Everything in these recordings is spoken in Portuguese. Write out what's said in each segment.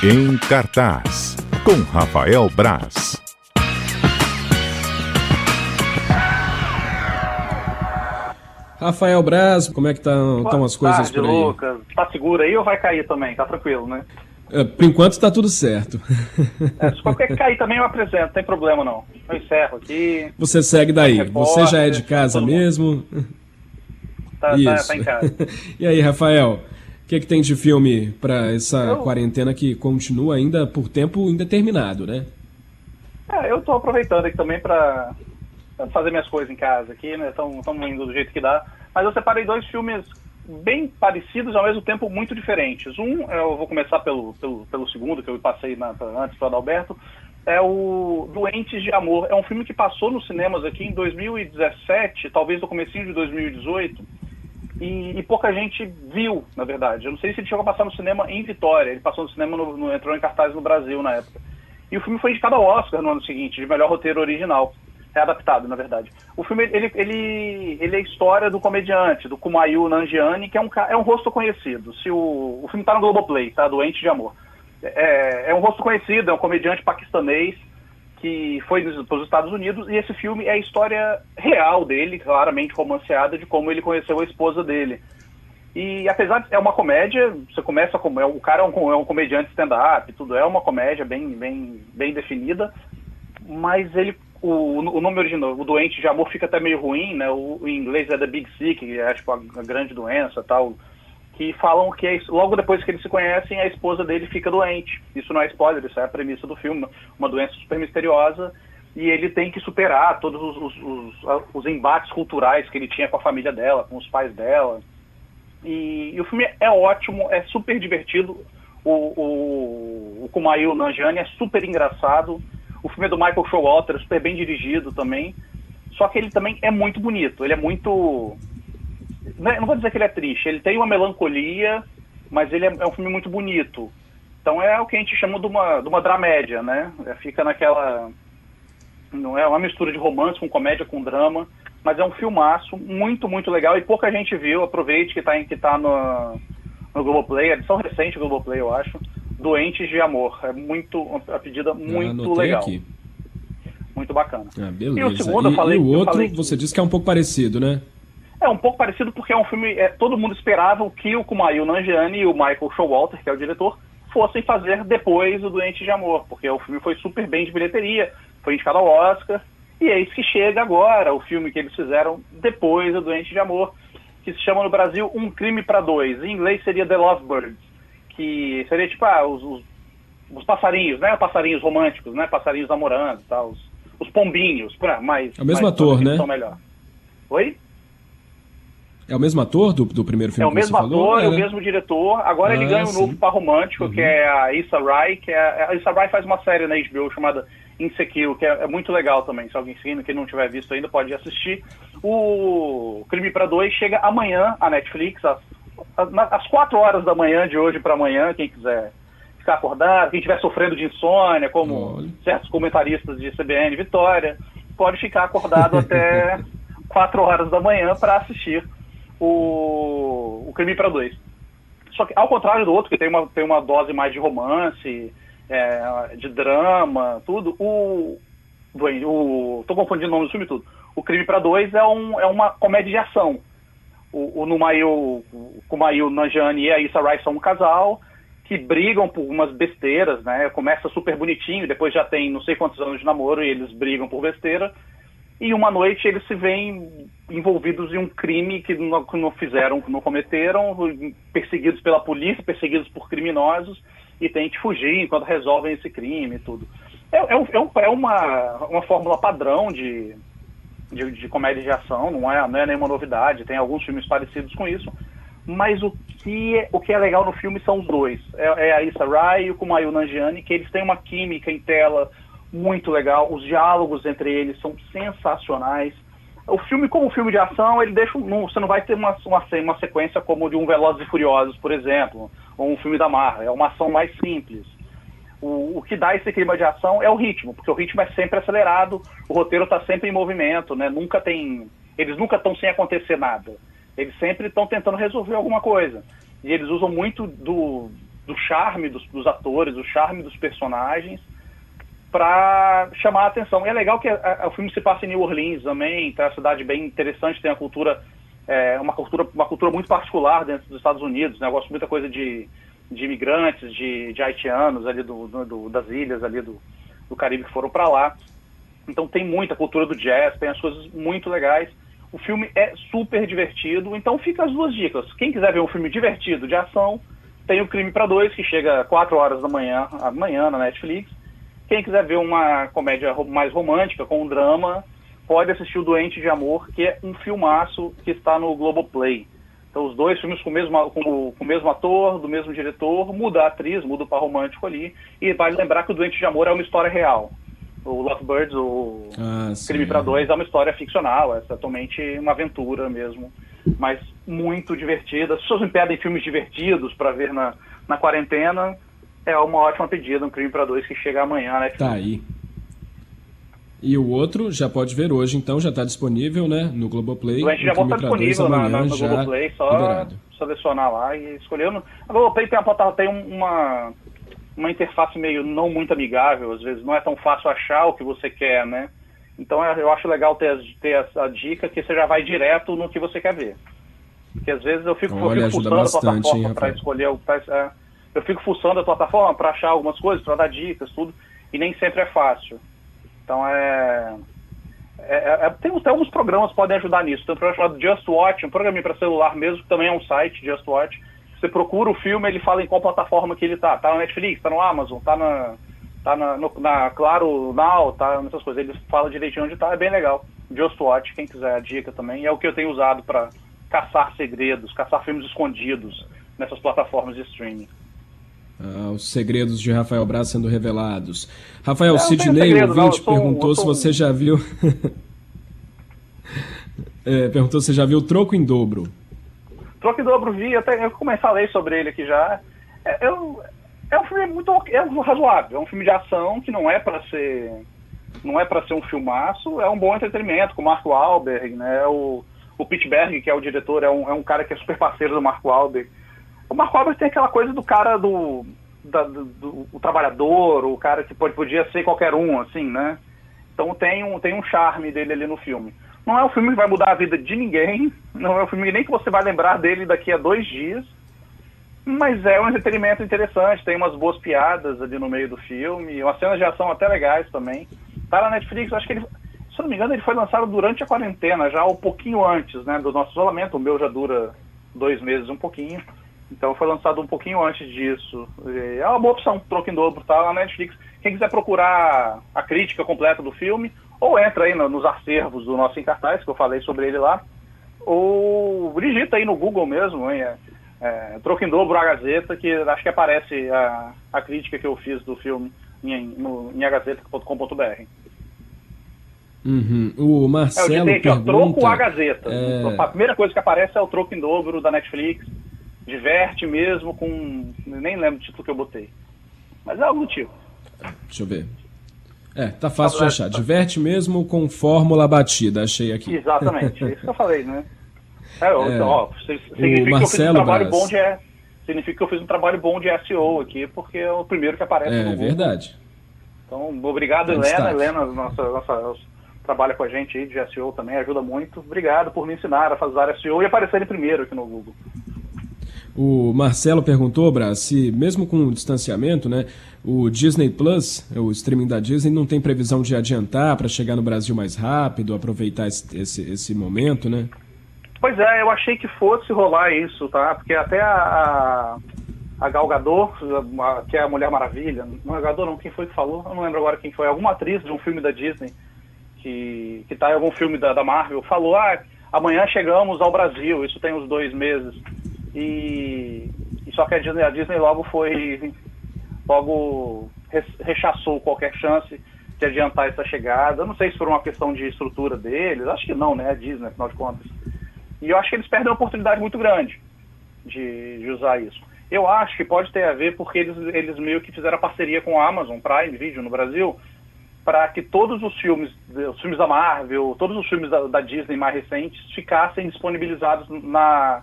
Em cartaz, com Rafael Braz. Rafael Braz, como é que estão tá, as coisas tarde, por aí? Lucas. Tá seguro aí ou vai cair também? Tá tranquilo, né? É, por enquanto está tudo certo. É, se qualquer cair também eu apresento, não tem problema não. Eu encerro aqui. Você segue daí. Você já é de casa mesmo? Tá, tá, tá, em casa. e aí, Rafael? O que, é que tem de filme para essa eu... quarentena que continua ainda por tempo indeterminado, né? É, eu tô aproveitando aqui também para fazer minhas coisas em casa aqui, né? Estamos indo do jeito que dá. Mas eu separei dois filmes bem parecidos ao mesmo tempo muito diferentes. Um, eu vou começar pelo, pelo, pelo segundo, que eu passei na, antes para Adalberto, é o Doentes de Amor. É um filme que passou nos cinemas aqui em 2017, talvez no comecinho de 2018, e, e, pouca gente viu, na verdade. Eu não sei se ele chegou a passar no cinema em Vitória, ele passou no cinema, no, no, entrou em cartaz no Brasil na época. E o filme foi indicado ao Oscar no ano seguinte, de melhor roteiro original readaptado, na verdade. O filme, ele, ele, ele é a história do comediante, do Kumail Nanjiani, que é um, é um rosto conhecido. Se o, o filme está no Globoplay, tá? Doente de Amor. É, é um rosto conhecido, é um comediante paquistanês que foi para os Estados Unidos, e esse filme é a história real dele, claramente romanceada, de como ele conheceu a esposa dele. E apesar de é uma comédia, você começa como é, o cara é um, é um comediante stand-up, tudo é uma comédia bem, bem, bem definida, mas ele o, o nome original, o doente de amor fica até meio ruim, né? O, em inglês é The Big Sick, que é tipo a, a grande doença tal. Que falam que é, logo depois que eles se conhecem, a esposa dele fica doente. Isso não é spoiler, isso é a premissa do filme. Uma doença super misteriosa. E ele tem que superar todos os, os, os, os embates culturais que ele tinha com a família dela, com os pais dela. E, e o filme é ótimo, é super divertido. O, o, o Kumail Nanjiani é super engraçado o filme é do Michael Showalter, super bem dirigido também. Só que ele também é muito bonito. Ele é muito. Não, é, vou dizer que ele é triste. Ele tem uma melancolia, mas ele é, é, um filme muito bonito. Então é o que a gente chama de uma, de uma dramédia, né? É, fica naquela. Não é uma mistura de romance com comédia com drama. Mas é um filmaço muito, muito legal. E pouca gente viu. Aproveite que está que tá no, no Globoplay. Edição recente do Globoplay, eu acho. Doentes de Amor. É muito, uma pedida muito legal. Aqui. Muito bacana. Ah, beleza. E o segundo, e, eu falei. E o outro, falei você disse que é um pouco parecido, né? É um pouco parecido porque é um filme. É, todo mundo esperava que o Kumail Nanjiani e o Michael Showalter, que é o diretor, fossem fazer depois o Doente de Amor, porque o filme foi super bem de bilheteria, foi indicado ao Oscar, e é isso que chega agora, o filme que eles fizeram depois do Doente de Amor, que se chama no Brasil Um Crime para Dois. Em inglês seria The Lovebirds que seria tipo ah, os, os, os, passarinhos, né? Passarinhos românticos, né? Passarinhos namorando, tá? os, os pombinhos, mais. É o mesmo mais, ator, né? Melhor. Oi? É o mesmo ator do, do primeiro filme? É o mesmo ator, é, é o mesmo diretor. Agora ah, ele ganha um sim. novo par romântico, uhum. que é a Issa Rae, que é a Issa Rae faz uma série na HBO chamada Insecure, que é, é muito legal também. Se alguém seguindo, quem não tiver visto ainda, pode assistir. O Crime para Dois chega amanhã à Netflix, às às quatro horas da manhã de hoje para amanhã, quem quiser ficar acordado, quem estiver sofrendo de insônia, como Olha. certos comentaristas de CBN Vitória, pode ficar acordado até quatro horas da manhã para assistir o, o Crime para Dois. Só que, ao contrário do outro, que tem uma, tem uma dose mais de romance, é, de drama, tudo, o, o. Tô confundindo o nome do filme tudo. O Crime para Dois é, um, é uma comédia de ação o, o Numail, o Kumail Nanjani e a Issa Rice são um casal que brigam por umas besteiras, né? Começa super bonitinho, depois já tem não sei quantos anos de namoro e eles brigam por besteira. E uma noite eles se veem envolvidos em um crime que não, que não fizeram, que não cometeram, perseguidos pela polícia, perseguidos por criminosos, e têm que fugir enquanto resolvem esse crime e tudo. É, é, um, é, é uma, uma fórmula padrão de, de, de comédia de ação, não é, não é nenhuma novidade, tem alguns filmes parecidos com isso, mas o que é, o que é legal no filme são os dois, é, é a Issa Rae e o Kumail Nanjiani, que eles têm uma química em tela muito legal, os diálogos entre eles são sensacionais, o filme, como filme de ação, ele deixa. Não, você não vai ter uma, uma, uma sequência como de um Velozes e Furiosos, por exemplo, ou um filme da Marvel. É uma ação mais simples. O, o, que dá esse clima de ação é o ritmo, porque o ritmo é sempre acelerado, o roteiro está sempre em movimento, né? Nunca tem. Eles nunca estão sem acontecer nada. Eles sempre estão tentando resolver alguma coisa. E eles usam muito do, do charme dos, dos atores, do charme dos personagens, para chamar a atenção. E é legal que a, a, o filme se passa em New Orleans também, então é uma cidade bem interessante, tem a cultura, é, uma cultura, uma cultura muito particular dentro dos Estados Unidos, né? Eu gosto muita coisa de, de imigrantes, de, de haitianos ali do, do, das ilhas ali do, do Caribe que foram para lá. Então tem muita cultura do jazz, tem as coisas muito legais. O filme é super divertido, então fica as duas dicas. Quem quiser ver um filme divertido de ação, tem o Crime para Dois, que chega 4 horas da manhã, amanhã na Netflix. Quem quiser ver uma comédia mais romântica, com um drama, pode assistir o Doente de Amor, que é um filmaço que está no Globoplay. Então, os dois filmes com o mesmo, com com o mesmo ator, do mesmo diretor, muda a atriz, muda o par romântico ali. E vale lembrar que o Doente de Amor é uma história real. O Lovebirds, o ah, Crime para Dois, é uma história ficcional, é totalmente uma aventura mesmo. Mas muito divertida. As pessoas me pedem filmes divertidos para ver na, na quarentena é uma ótima pedida, um crime para dois que chega amanhã, né? Tá aí. E o outro já pode ver hoje, então, já está disponível, né? No Globoplay. O já está disponível na, na, no Globoplay, só liberado. selecionar lá e escolher. A Globoplay tem, uma, tem uma, uma interface meio não muito amigável, às vezes não é tão fácil achar o que você quer, né? Então é, eu acho legal ter, ter a dica que você já vai direto no que você quer ver. Porque às vezes eu fico, Olha, eu fico fuçando a plataforma para escolher o. Pra, é, eu fico fuçando a plataforma para achar algumas coisas, para dar dicas, tudo, e nem sempre é fácil. Então é. é, é, é tem, tem alguns programas que podem ajudar nisso. Tem um programa chamado Just Watch, um programa para celular mesmo, que também é um site, Just Watch. Você procura o filme, ele fala em qual plataforma que ele tá. Tá na Netflix, tá no Amazon, tá na. Tá na, no, na Claro Now, tá nessas coisas. Ele fala direitinho onde tá, é bem legal. Just Watch, quem quiser a dica também. É o que eu tenho usado para caçar segredos, caçar filmes escondidos nessas plataformas de streaming. Ah, os segredos de Rafael Braz sendo revelados. Rafael, Sidney, segredo, ouvinte, não, perguntou se você já viu. é, perguntou se você já viu Troco em Dobro. Troco em Dobro vi, até eu comecei a ler sobre ele aqui já. É, eu, é um filme muito é um razoável, é um filme de ação que não é para ser não é para ser um filmaço, é um bom entretenimento com o Marco Wahlberg, né? O, o Pittsburgh, que é o diretor, é um, é um cara que é super parceiro do Marco Wahlberg. O Marco Wahlberg tem aquela coisa do cara do, da, do, do o trabalhador, o cara que pode, podia ser qualquer um, assim, né? Então tem um, tem um charme dele ali no filme. Não é um filme que vai mudar a vida de ninguém, não é um filme nem que você vai lembrar dele daqui a dois dias, mas é um entretenimento interessante, tem umas boas piadas ali no meio do filme, umas cenas de ação até legais também. Tá na Netflix, acho que ele, se não me engano, ele foi lançado durante a quarentena, já um pouquinho antes, né, do nosso isolamento. O meu já dura dois meses, um pouquinho. Então foi lançado um pouquinho antes disso. É uma boa opção, troco em dobro, tá lá na Netflix. Quem quiser procurar a crítica completa do filme, ou entra aí no, nos acervos do nosso Encartaz, que eu falei sobre ele lá, ou digita aí no Google mesmo, hein, é, é, troco em dobro a Gazeta, que acho que aparece a, a crítica que eu fiz do filme em, no, em agazeta.com.br. Uhum. O Marcelo é, eu disse, pergunta... Ó, troco a Gazeta. É... A primeira coisa que aparece é o troco em dobro da Netflix diverte mesmo com. Nem lembro o título que eu botei. Mas é algo do tipo. Deixa eu ver. É, tá fácil de achar. Diverte mesmo com fórmula batida, achei aqui. Exatamente, é isso que eu falei, né? É, é, ó, significa que eu fiz um trabalho bom de significa que eu fiz um trabalho bom de SEO aqui, porque é o primeiro que aparece é, no Google. É verdade. Então, obrigado, Helena. Destaque. Helena, nossa, nossa, trabalha com a gente aí de SEO também, ajuda muito. Obrigado por me ensinar a fazer SEO e aparecer em primeiro aqui no Google. O Marcelo perguntou, Braz, se mesmo com o distanciamento, né, o Disney Plus, o streaming da Disney, não tem previsão de adiantar para chegar no Brasil mais rápido, aproveitar esse, esse, esse, momento, né? Pois é, eu achei que fosse rolar isso, tá? Porque até a, a Gal Gadot, que é a Mulher Maravilha, não é Gadot não, quem foi que falou? Eu não lembro agora quem foi, alguma atriz de um filme da Disney, que, que tá em algum filme da, da Marvel, falou, ah, amanhã chegamos ao Brasil, isso tem uns dois meses. E, e só que a Disney, a Disney logo foi logo rechaçou qualquer chance de adiantar essa chegada. Eu não sei se por uma questão de estrutura deles, acho que não, né? A Disney, afinal de contas. E eu acho que eles perdem uma oportunidade muito grande de, de usar isso. Eu acho que pode ter a ver porque eles, eles meio que fizeram a parceria com a Amazon Prime Video no Brasil para que todos os filmes, os filmes da Marvel, todos os filmes da, da Disney mais recentes ficassem disponibilizados na,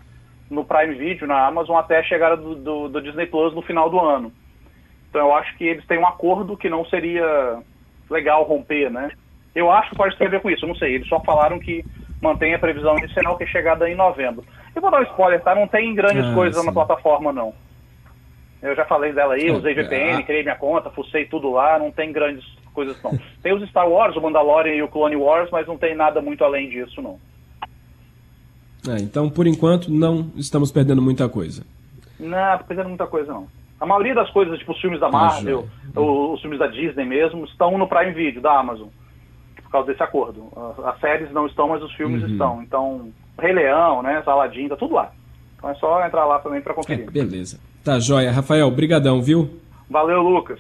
no Prime Video, na Amazon, até a chegada do, do, do Disney Plus no final do ano. Então eu acho que eles têm um acordo que não seria legal romper, né? Eu acho que pode ter a ver com isso, não sei. Eles só falaram que mantém a previsão inicial que é chegada em novembro. E vou dar um spoiler, tá? Não tem grandes Ah, coisas sim. na plataforma, não. Eu já falei dela aí, usei VPN, é, a- criei minha conta, fucei tudo lá, não tem grandes coisas não. Tem os Star Wars, o Mandalorian e o Clone Wars, mas não tem nada muito além disso, não. É, então, por enquanto, não estamos perdendo muita coisa. Não, perdendo muita coisa não. A maioria das coisas, tipo os filmes da Marvel, o- os filmes da Disney mesmo, estão no Prime Video, da Amazon, por causa desse acordo. A- As séries não estão, mas os filmes Uhum. estão. Então, Rei Leão, né, Aladdin, tá tudo lá. Então é só entrar lá também para É, conferir. beleza. Tá, joia. Rafael, brigadão, viu? Valeu, Lucas.